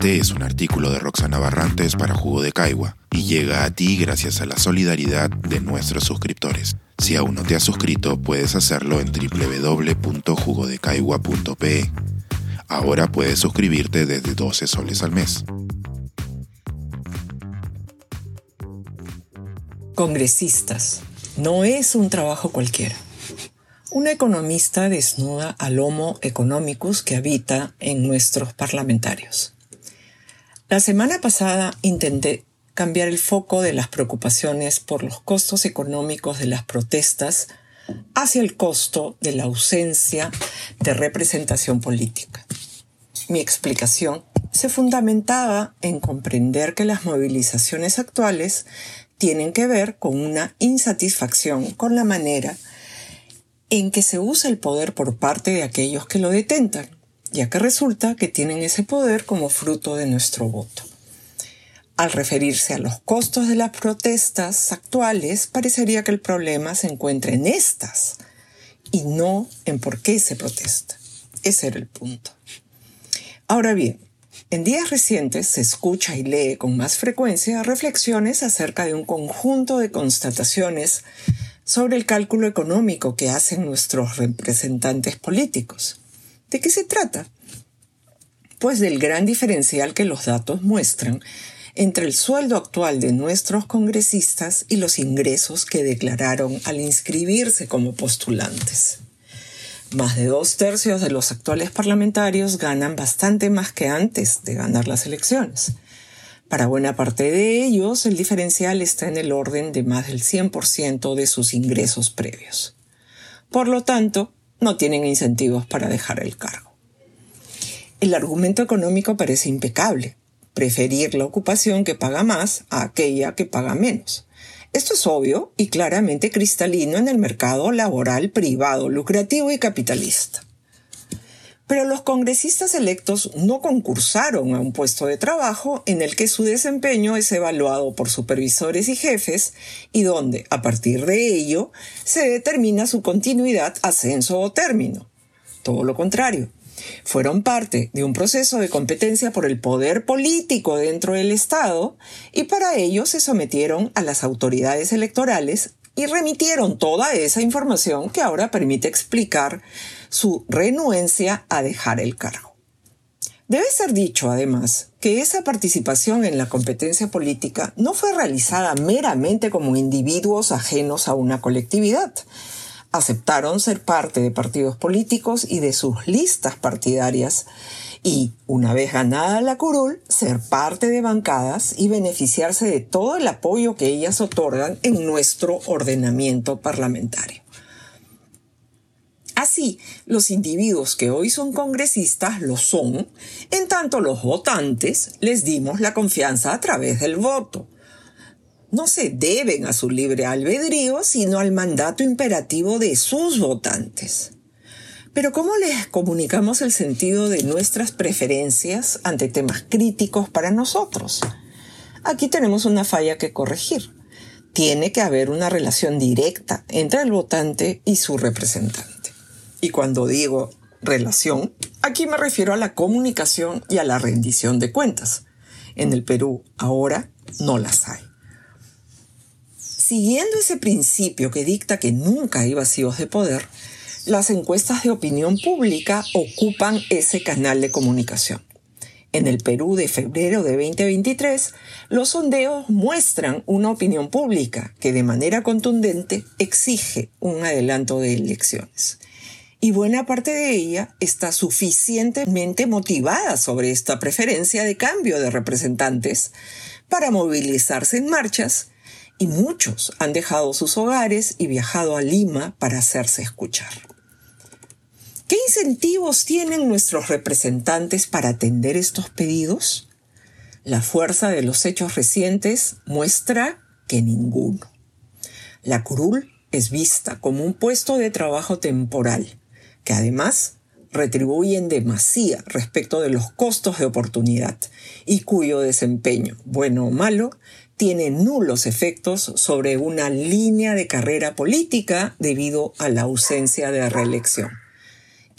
Este es un artículo de Roxana Barrantes para Jugo de Caigua y llega a ti gracias a la solidaridad de nuestros suscriptores. Si aún no te has suscrito, puedes hacerlo en www.jugodecaigua.pe. Ahora puedes suscribirte desde 12 soles al mes. Congresistas. No es un trabajo cualquiera. Una economista desnuda al Homo economicus que habita en nuestros parlamentarios. La semana pasada intenté cambiar el foco de las preocupaciones por los costos económicos de las protestas hacia el costo de la ausencia de representación política. Mi explicación se fundamentaba en comprender que las movilizaciones actuales tienen que ver con una insatisfacción con la manera en que se usa el poder por parte de aquellos que lo detentan, ya que resulta que tienen ese poder como fruto de nuestro voto. Al referirse a los costos de las protestas actuales, parecería que el problema se encuentra en estas y no en por qué se protesta. Ese era el punto. Ahora bien, en días recientes se escucha y lee con más frecuencia reflexiones acerca de un conjunto de constataciones sobre el cálculo económico que hacen nuestros representantes políticos. ¿De qué se trata? Pues del gran diferencial que los datos muestran entre el sueldo actual de nuestros congresistas y los ingresos que declararon al inscribirse como postulantes. Más de dos tercios de los actuales parlamentarios ganan bastante más que antes de ganar las elecciones. Para buena parte de ellos, el diferencial está en el orden de más del 100% de sus ingresos previos. Por lo tanto, no tienen incentivos para dejar el cargo. El argumento económico parece impecable, preferir la ocupación que paga más a aquella que paga menos. Esto es obvio y claramente cristalino en el mercado laboral privado, lucrativo y capitalista. Pero los congresistas electos no concursaron a un puesto de trabajo en el que su desempeño es evaluado por supervisores y jefes y donde, a partir de ello, se determina su continuidad, ascenso o término. Todo lo contrario. Fueron parte de un proceso de competencia por el poder político dentro del Estado y para ello se sometieron a las autoridades electorales y remitieron toda esa información que ahora permite explicar su renuencia a dejar el cargo. Debe ser dicho, además, que esa participación en la competencia política no fue realizada meramente como individuos ajenos a una colectividad. Aceptaron ser parte de partidos políticos y de sus listas partidarias y, una vez ganada la curul, ser parte de bancadas y beneficiarse de todo el apoyo que ellas otorgan en nuestro ordenamiento parlamentario. Así, los individuos que hoy son congresistas lo son, en tanto los votantes les dimos la confianza a través del voto. No se deben a su libre albedrío, sino al mandato imperativo de sus votantes. Pero ¿cómo les comunicamos el sentido de nuestras preferencias ante temas críticos para nosotros? Aquí tenemos una falla que corregir. Tiene que haber una relación directa entre el votante y su representante. Y cuando digo relación, aquí me refiero a la comunicación y a la rendición de cuentas. En el Perú ahora no las hay. Siguiendo ese principio que dicta que nunca hay vacíos de poder, las encuestas de opinión pública ocupan ese canal de comunicación. En el Perú de febrero de 2023, los sondeos muestran una opinión pública que de manera contundente exige un adelanto de elecciones. Y buena parte de ella está suficientemente motivada sobre esta preferencia de cambio de representantes para movilizarse en marchas y muchos han dejado sus hogares y viajado a Lima para hacerse escuchar. ¿Qué incentivos tienen nuestros representantes para atender estos pedidos? La fuerza de los hechos recientes muestra que ninguno. La curul es vista como un puesto de trabajo temporal, que además retribuye en demasía respecto de los costos de oportunidad y cuyo desempeño, bueno o malo, tiene nulos efectos sobre una línea de carrera política debido a la ausencia de reelección.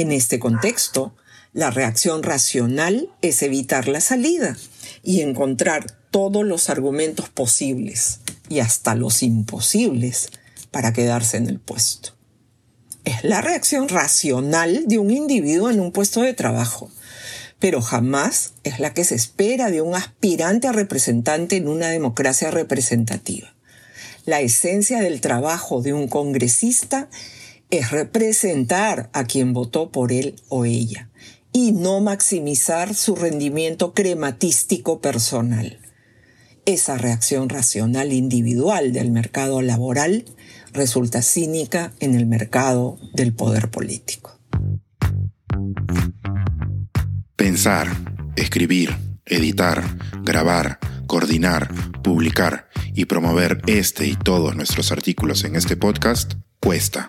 En este contexto, La reacción racional es evitar la salida y encontrar todos los argumentos posibles y hasta los imposibles para quedarse en el puesto. Es la reacción racional de un individuo en un puesto de trabajo, pero jamás es la que se espera de un aspirante a representante en una democracia representativa. La esencia del trabajo de un congresista es representar a quien votó por él o ella y no maximizar su rendimiento crematístico personal. Esa reacción racional individual del mercado laboral resulta cínica en el mercado del poder político. Pensar, escribir, editar, grabar, coordinar, publicar y promover este y todos nuestros artículos en este podcast cuesta